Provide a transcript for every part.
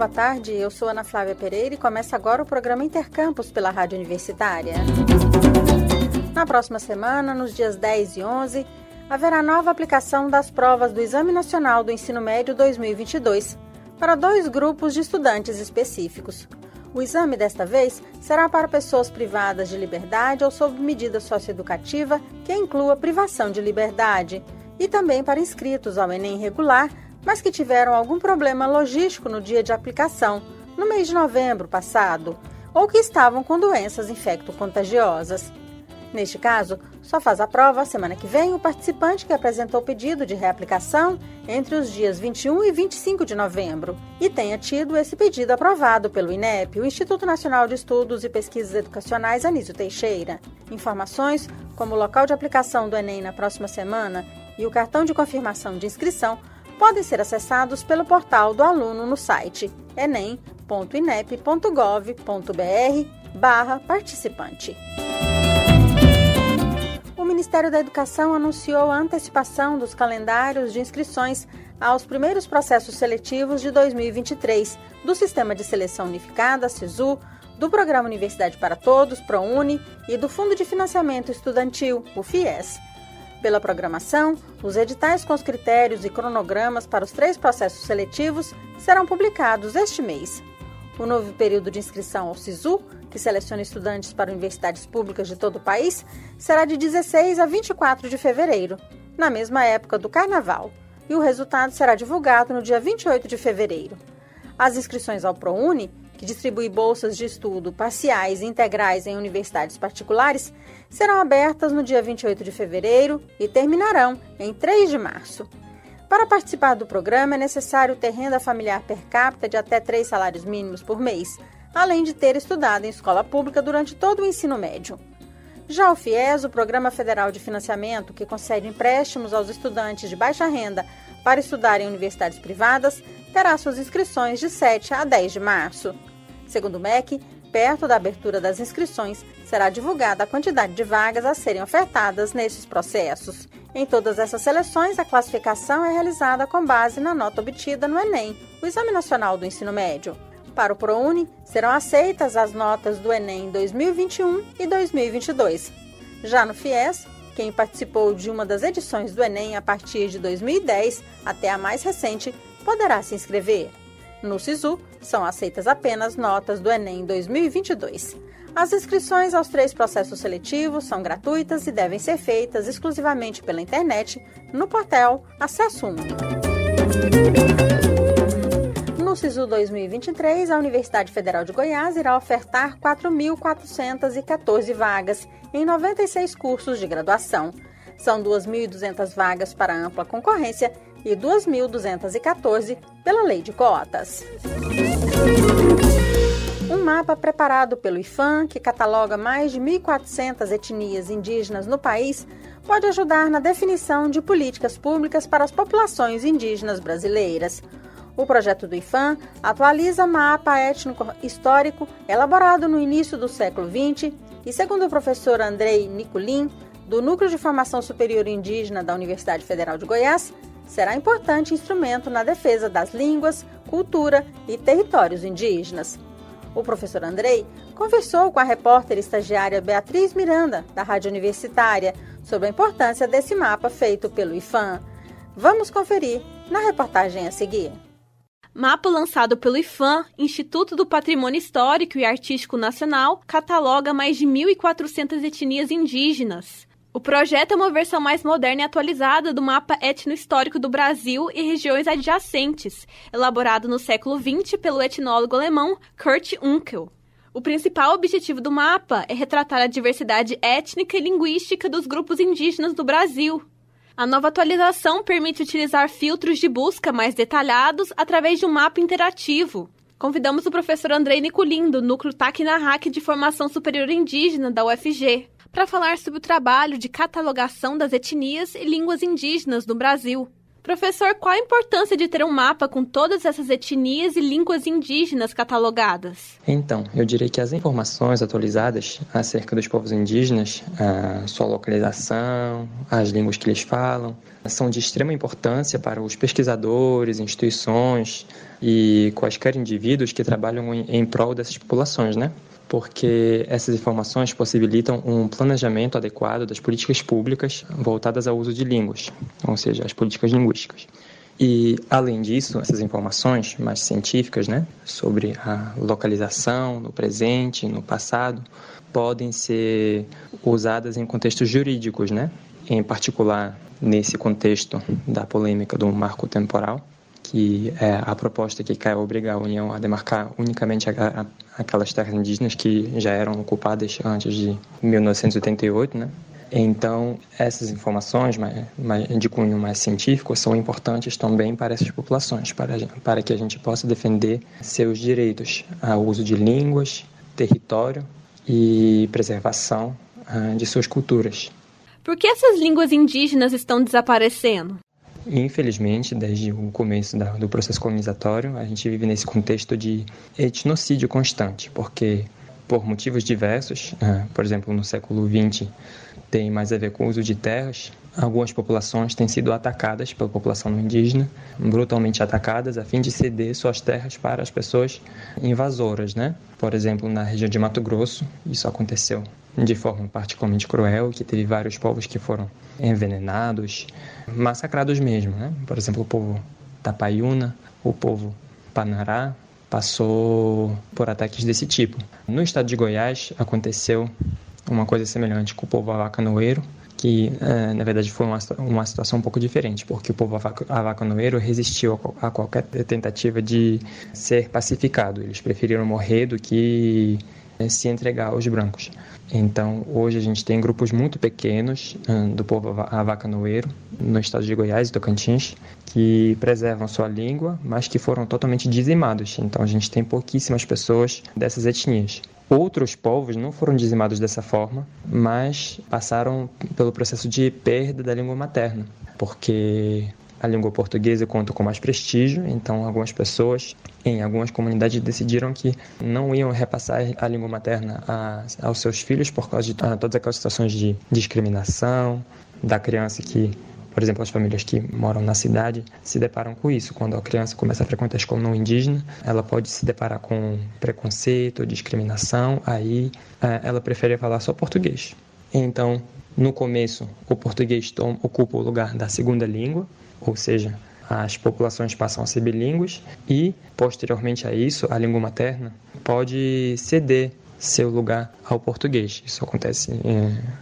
boa tarde. Eu sou Ana Flávia Pereira e começa agora o programa Intercampus pela Rádio Universitária. Na próxima semana, nos dias 10 e 11, haverá nova aplicação das provas do Exame Nacional do Ensino Médio 2022 para dois grupos de estudantes específicos. O exame desta vez será para pessoas privadas de liberdade ou sob medida socioeducativa que inclua privação de liberdade, e também para inscritos ao Enem regular mas que tiveram algum problema logístico no dia de aplicação, no mês de novembro passado, ou que estavam com doenças infecto-contagiosas. Neste caso, só faz a prova semana que vem o participante que apresentou pedido de reaplicação entre os dias 21 e 25 de novembro e tenha tido esse pedido aprovado pelo INEP, o Instituto Nacional de Estudos e Pesquisas Educacionais Anísio Teixeira. Informações como o local de aplicação do Enem na próxima semana e o cartão de confirmação de inscrição podem ser acessados pelo portal do aluno no site enem.inep.gov.br barra participante. O Ministério da Educação anunciou a antecipação dos calendários de inscrições aos primeiros processos seletivos de 2023 do Sistema de Seleção Unificada, SISU, do Programa Universidade para Todos, ProUni, e do Fundo de Financiamento Estudantil, o FIES. Pela programação, os editais com os critérios e cronogramas para os três processos seletivos serão publicados este mês. O novo período de inscrição ao SISU, que seleciona estudantes para universidades públicas de todo o país, será de 16 a 24 de fevereiro, na mesma época do Carnaval, e o resultado será divulgado no dia 28 de fevereiro. As inscrições ao ProUni que distribui bolsas de estudo parciais e integrais em universidades particulares, serão abertas no dia 28 de fevereiro e terminarão em 3 de março. Para participar do programa, é necessário ter renda familiar per capita de até três salários mínimos por mês, além de ter estudado em escola pública durante todo o ensino médio. Já o FIES, o Programa Federal de Financiamento, que concede empréstimos aos estudantes de baixa renda para estudar em universidades privadas, terá suas inscrições de 7 a 10 de março. Segundo o MEC, perto da abertura das inscrições, será divulgada a quantidade de vagas a serem ofertadas nesses processos. Em todas essas seleções, a classificação é realizada com base na nota obtida no Enem, o Exame Nacional do Ensino Médio. Para o ProUni, serão aceitas as notas do Enem 2021 e 2022. Já no FIES, quem participou de uma das edições do Enem a partir de 2010 até a mais recente poderá se inscrever. No SISU, são aceitas apenas notas do Enem 2022. As inscrições aos três processos seletivos são gratuitas e devem ser feitas exclusivamente pela internet no portal Acesso 1. No SISU 2023, a Universidade Federal de Goiás irá ofertar 4.414 vagas em 96 cursos de graduação. São 2.200 vagas para ampla concorrência e 2.214 pela Lei de Cotas. Um mapa preparado pelo IFAM, que cataloga mais de 1.400 etnias indígenas no país, pode ajudar na definição de políticas públicas para as populações indígenas brasileiras. O projeto do IFAM atualiza mapa étnico-histórico elaborado no início do século XX e, segundo o professor Andrei Nicolin, do Núcleo de Formação Superior Indígena da Universidade Federal de Goiás, será importante instrumento na defesa das línguas, cultura e territórios indígenas. O professor Andrei conversou com a repórter estagiária Beatriz Miranda, da Rádio Universitária, sobre a importância desse mapa feito pelo IFAM. Vamos conferir na reportagem a seguir. Mapa lançado pelo IFAM, Instituto do Patrimônio Histórico e Artístico Nacional, cataloga mais de 1.400 etnias indígenas. O projeto é uma versão mais moderna e atualizada do mapa etno-histórico do Brasil e regiões adjacentes, elaborado no século XX pelo etnólogo alemão Kurt Unkel. O principal objetivo do mapa é retratar a diversidade étnica e linguística dos grupos indígenas do Brasil. A nova atualização permite utilizar filtros de busca mais detalhados através de um mapa interativo. Convidamos o professor Andrei Nicolin, do Núcleo TAC de Formação Superior Indígena da UFG, para falar sobre o trabalho de catalogação das etnias e línguas indígenas no Brasil. Professor, qual a importância de ter um mapa com todas essas etnias e línguas indígenas catalogadas? Então, eu diria que as informações atualizadas acerca dos povos indígenas, a sua localização, as línguas que eles falam, são de extrema importância para os pesquisadores, instituições e quaisquer indivíduos que trabalham em, prol dessas populações, né? Porque essas informações possibilitam um planejamento adequado das políticas públicas voltadas ao uso de línguas, ou seja, as políticas linguísticas. E, além disso, essas informações mais científicas, né, sobre a localização no presente, no passado, podem ser usadas em contextos jurídicos, né, em particular nesse contexto da polêmica do marco temporal, que é a proposta que quer obrigar a União a demarcar unicamente a, a, aquelas terras indígenas que já eram ocupadas antes de 1988, né? Então, essas informações de cunho mais científico são importantes também para essas populações, para, para que a gente possa defender seus direitos ao uso de línguas, território e preservação ah, de suas culturas. Por que essas línguas indígenas estão desaparecendo? Infelizmente, desde o começo do processo colonizatório, a gente vive nesse contexto de etnocídio constante, porque por motivos diversos, uh, por exemplo, no século XX, tem mais a ver com o uso de terras. Algumas populações têm sido atacadas pela população indígena, brutalmente atacadas, a fim de ceder suas terras para as pessoas invasoras, né? Por exemplo, na região de Mato Grosso, isso aconteceu de forma particularmente cruel, que teve vários povos que foram envenenados, massacrados mesmo, né? Por exemplo, o povo Tapaiuna, o povo Panará, passou por ataques desse tipo. No estado de Goiás aconteceu uma coisa semelhante com o povo avacanoeiro, que é, na verdade foi uma, uma situação um pouco diferente, porque o povo avacanoeiro resistiu a, a qualquer tentativa de ser pacificado. Eles preferiram morrer do que é, se entregar aos brancos. Então, hoje a gente tem grupos muito pequenos do povo avacanoeiro, no estado de Goiás e Tocantins, que preservam sua língua, mas que foram totalmente dizimados. Então, a gente tem pouquíssimas pessoas dessas etnias. Outros povos não foram dizimados dessa forma, mas passaram pelo processo de perda da língua materna, porque a língua portuguesa conta com mais prestígio, então algumas pessoas em algumas comunidades decidiram que não iam repassar a língua materna a, aos seus filhos por causa de todas aquelas situações de discriminação da criança que por exemplo, as famílias que moram na cidade se deparam com isso. Quando a criança começa a frequentar a escola não indígena, ela pode se deparar com preconceito, discriminação, aí é, ela prefere falar só português. Então, no começo, o português toma, ocupa o lugar da segunda língua, ou seja, as populações passam a ser bilíngues e, posteriormente a isso, a língua materna pode ceder seu lugar ao português. Isso acontece,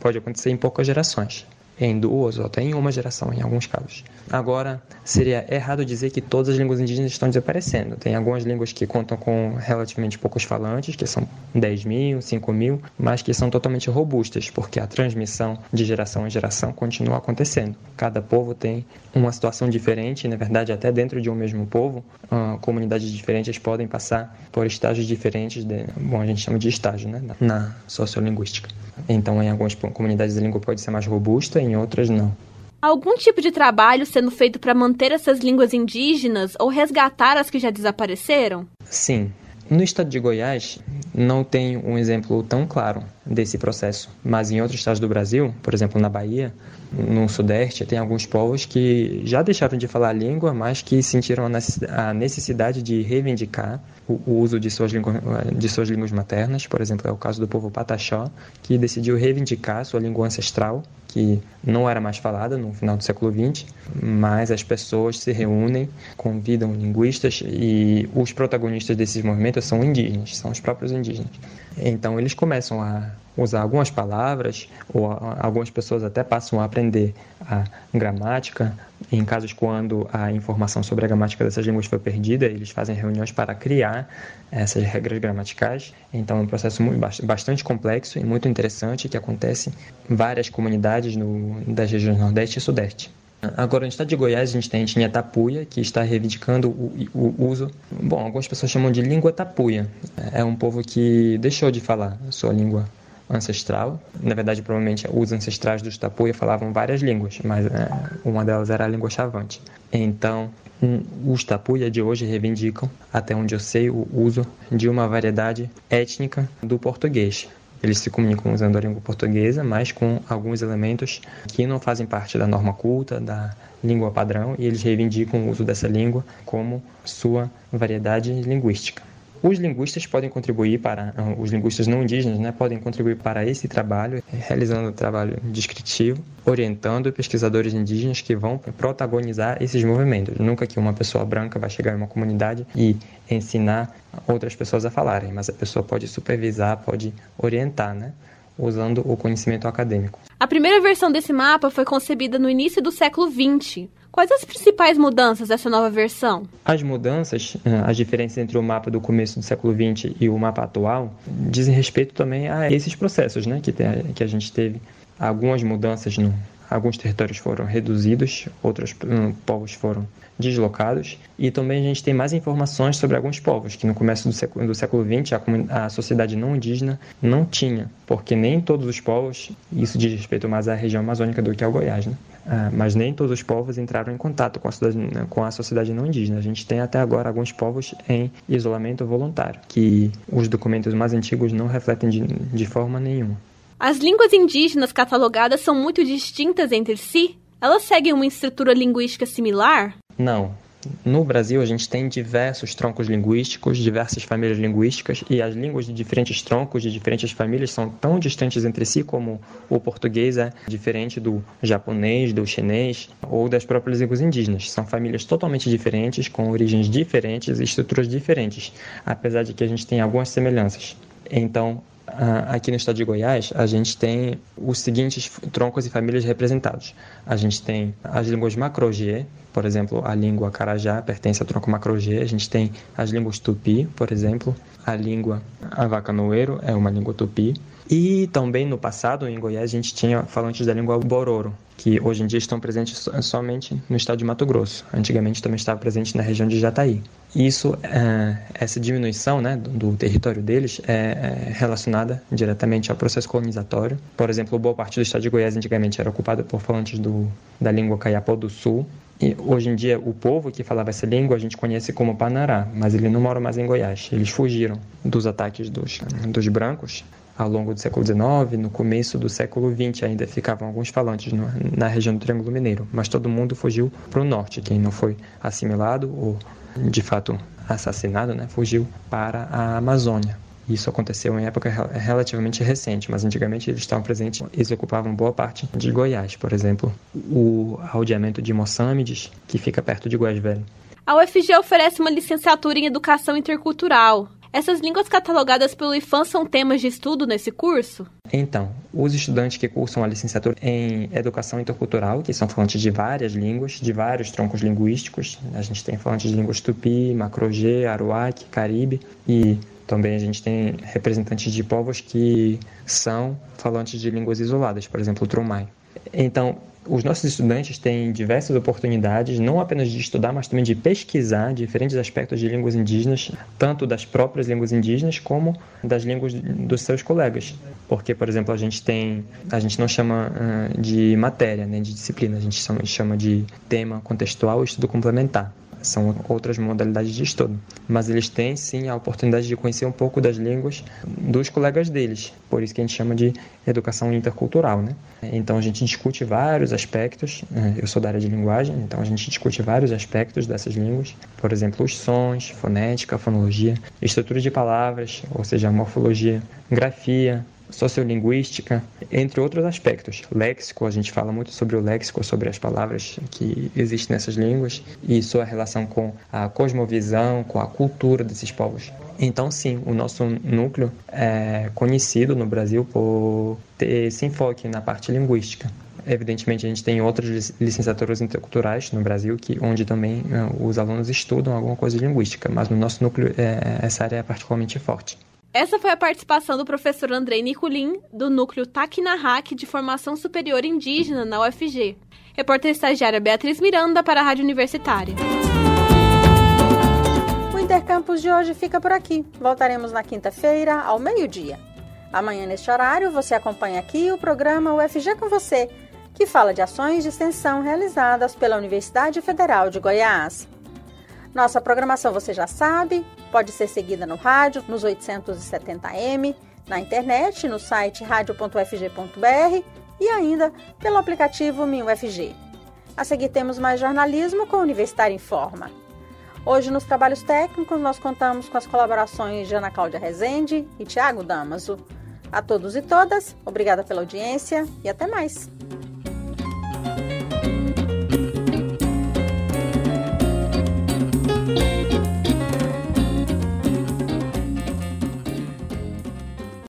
pode acontecer em poucas gerações em duas ou até em uma geração, em alguns casos. Agora, seria errado dizer que todas as línguas indígenas estão desaparecendo. Tem algumas línguas que contam com relativamente poucos falantes, que são 10 mil, 5 mil, mas que são totalmente robustas, porque a transmissão de geração em geração continua acontecendo. Cada povo tem uma situação diferente, na verdade, até dentro de um mesmo povo, uh, comunidades diferentes podem passar por estágios diferentes, de, bom, a gente chama de estágio, né, na sociolinguística. Então, em algumas comunidades a língua pode ser mais robusta, em outras não. Algum tipo de trabalho sendo feito para manter essas línguas indígenas ou resgatar as que já desapareceram? Sim. No estado de Goiás, não tem um exemplo tão claro desse processo, mas em outros estados do Brasil, por exemplo na Bahia, no Sudeste, tem alguns povos que já deixaram de falar a língua, mas que sentiram a necessidade de reivindicar o uso de suas, línguas, de suas línguas maternas. Por exemplo, é o caso do povo Pataxó, que decidiu reivindicar sua língua ancestral, que não era mais falada no final do século XX, mas as pessoas se reúnem, convidam linguistas e os protagonistas desses movimentos são indígenas, são os próprios indígenas. Então eles começam a usar algumas palavras, ou algumas pessoas até passam a aprender a gramática. Em casos quando a informação sobre a gramática dessas línguas foi perdida, eles fazem reuniões para criar essas regras gramaticais. Então é um processo muito, bastante complexo e muito interessante que acontece em várias comunidades no, das regiões Nordeste e Sudeste. Agora, no estado de Goiás, a gente tem a etnia tapuia, que está reivindicando o, o, uso. Bom, algumas pessoas chamam de língua tapuia. É um povo que deixou de falar a sua língua ancestral. Na verdade, provavelmente os ancestrais dos Tapuia falavam várias línguas, mas é, uma delas era a língua chavante. Então, os Tapuia de hoje reivindicam, até onde eu sei, o uso de uma variedade étnica do português. Eles se comunicam usando a língua portuguesa, mas com alguns elementos que não fazem parte da norma culta, da língua padrão, e eles reivindicam o uso dessa língua como sua variedade linguística. Os linguistas podem contribuir para, ah, os linguistas não indígenas, né, podem contribuir para esse trabalho, realizando trabalho descritivo, orientando pesquisadores indígenas que vão protagonizar esses movimentos. Nunca que uma pessoa branca vai chegar em uma comunidade e ensinar outras pessoas a falarem, mas a pessoa pode supervisar, pode orientar, né? Usando o conhecimento acadêmico. A primeira versão desse mapa foi concebida no início do século XX. Quais as principais mudanças dessa nova versão? As mudanças, eh, as diferenças entre o mapa do começo do século XX e o mapa atual, dizem respeito também a esses processos né, que, que a gente teve. Algumas mudanças no, alguns territórios foram reduzidos, outros hum, povos foram deslocados e também a gente tem mais informações sobre alguns povos que no começo do século, do século XX a, a, sociedade não indígena não tinha, porque nem todos os povos, isso diz respeito mais à região amazônica do que ao Goiás, né? Ah, mas nem todos os povos entraram em contato com a, sociedade, com a sociedade não indígena. A gente tem até agora alguns povos em isolamento voluntário, que os documentos mais antigos não refletem de, de forma nenhuma. As línguas indígenas catalogadas são muito distintas entre si? Elas seguem uma estrutura linguística similar? Não. No Brasil, a gente tem diversos troncos linguísticos, diversas famílias linguísticas, e as línguas de diferentes troncos, de diferentes famílias, são tão distantes entre si como o português é diferente do japonês, do chinês ou das próprias línguas indígenas. São famílias totalmente diferentes, com origens diferentes e estruturas diferentes, apesar de que a gente tem algumas semelhanças. Então, aqui no estado de Goiás, a gente tem os seguintes troncos e famílias representados. A gente tem as línguas macro-G, por exemplo, a língua Carajá pertence ao tronco macro-G. A gente tem as línguas tupi, por exemplo. A língua avacanoeiro é uma língua tupi. E também no passado, em Goiás, a gente tinha falantes da língua bororo, que hoje em dia estão presentes somente no estado de Mato Grosso. Antigamente também estava presente na região de Jataí. Isso, é, essa diminuição né, do, território deles é, é, relacionada diretamente ao processo colonizatório. Por exemplo, boa parte do estado de Goiás antigamente era ocupada por falantes do, da língua caiapó do sul, e hoje em dia, o povo que falava essa língua a gente conhece como Panará, mas ele não mora mais em Goiás. Eles fugiram dos ataques dos, dos brancos ao longo do século XIX, no começo do século XX ainda ficavam alguns falantes no, na região do Triângulo Mineiro, mas todo mundo fugiu para o norte. Quem não foi assimilado ou, de fato, assassinado, né, fugiu para a Amazônia. Isso aconteceu em época relativamente recente, mas antigamente eles estavam presentes, eles ocupavam boa parte de Goiás, por exemplo, o aldeamento de Moçâmedes, que fica perto de Goiás Velho. A UFG oferece uma licenciatura em Educação Intercultural. Essas línguas catalogadas pelo IFAM são temas de estudo nesse curso? Então, os estudantes que cursam a licenciatura em Educação Intercultural, que são falantes de várias línguas, de vários troncos linguísticos, a gente tem falantes de línguas tupi, macro-G, aruac, caribe e também a gente tem representantes de povos que são falantes de línguas isoladas, por exemplo, o Trumai. Então, os nossos estudantes têm diversas oportunidades, não apenas de estudar, mas também de pesquisar diferentes aspectos de línguas indígenas, tanto das próprias línguas indígenas como das línguas dos seus colegas. Porque, por exemplo, a gente tem, a gente não chama uh, de matéria, né, de disciplina, a gente chama de tema contextual e estudo complementar são outras modalidades de estudo. Mas eles têm sim a oportunidade de conhecer um pouco das línguas dos colegas deles, por isso que a gente chama de educação intercultural, né? Então a gente discute vários aspectos, né? eu sou da área de linguagem, então a gente discute vários aspectos dessas línguas, por exemplo, os sons, fonética, fonologia, estrutura de palavras, ou seja, morfologia, grafia, sociolinguística, entre outros aspectos. Léxico, a gente fala muito sobre o léxico, sobre as palavras que existem nessas línguas e sua relação com a cosmovisão, com a cultura desses povos. Então, sim, o nosso núcleo é conhecido no Brasil por ter esse enfoque na parte linguística. Evidentemente, a gente tem outras licenciaturas interculturais no Brasil, que, onde também uh, os alunos estudam alguma coisa de linguística, mas no nosso núcleo é, essa área é particularmente forte. Essa foi a participação do professor Andrei Nicolin, do núcleo Tacnahac de Formação Superior Indígena na UFG. Repórter estagiária Beatriz Miranda para a Rádio Universitária. O Intercampus de hoje fica por aqui. Voltaremos na quinta-feira, ao meio-dia. Amanhã, neste horário, você acompanha aqui o programa UFG com você, que fala de ações de extensão realizadas pela Universidade Federal de Goiás. Nossa programação você já sabe, pode ser seguida no rádio, nos 870m, na internet, no site radio.ufg.br e ainda pelo aplicativo MinUFG. A seguir temos mais jornalismo com Universitário em Forma. Hoje, nos trabalhos técnicos, nós contamos com as colaborações de Ana Cláudia Rezende e Tiago Damaso. A todos e todas, obrigada pela audiência e até mais.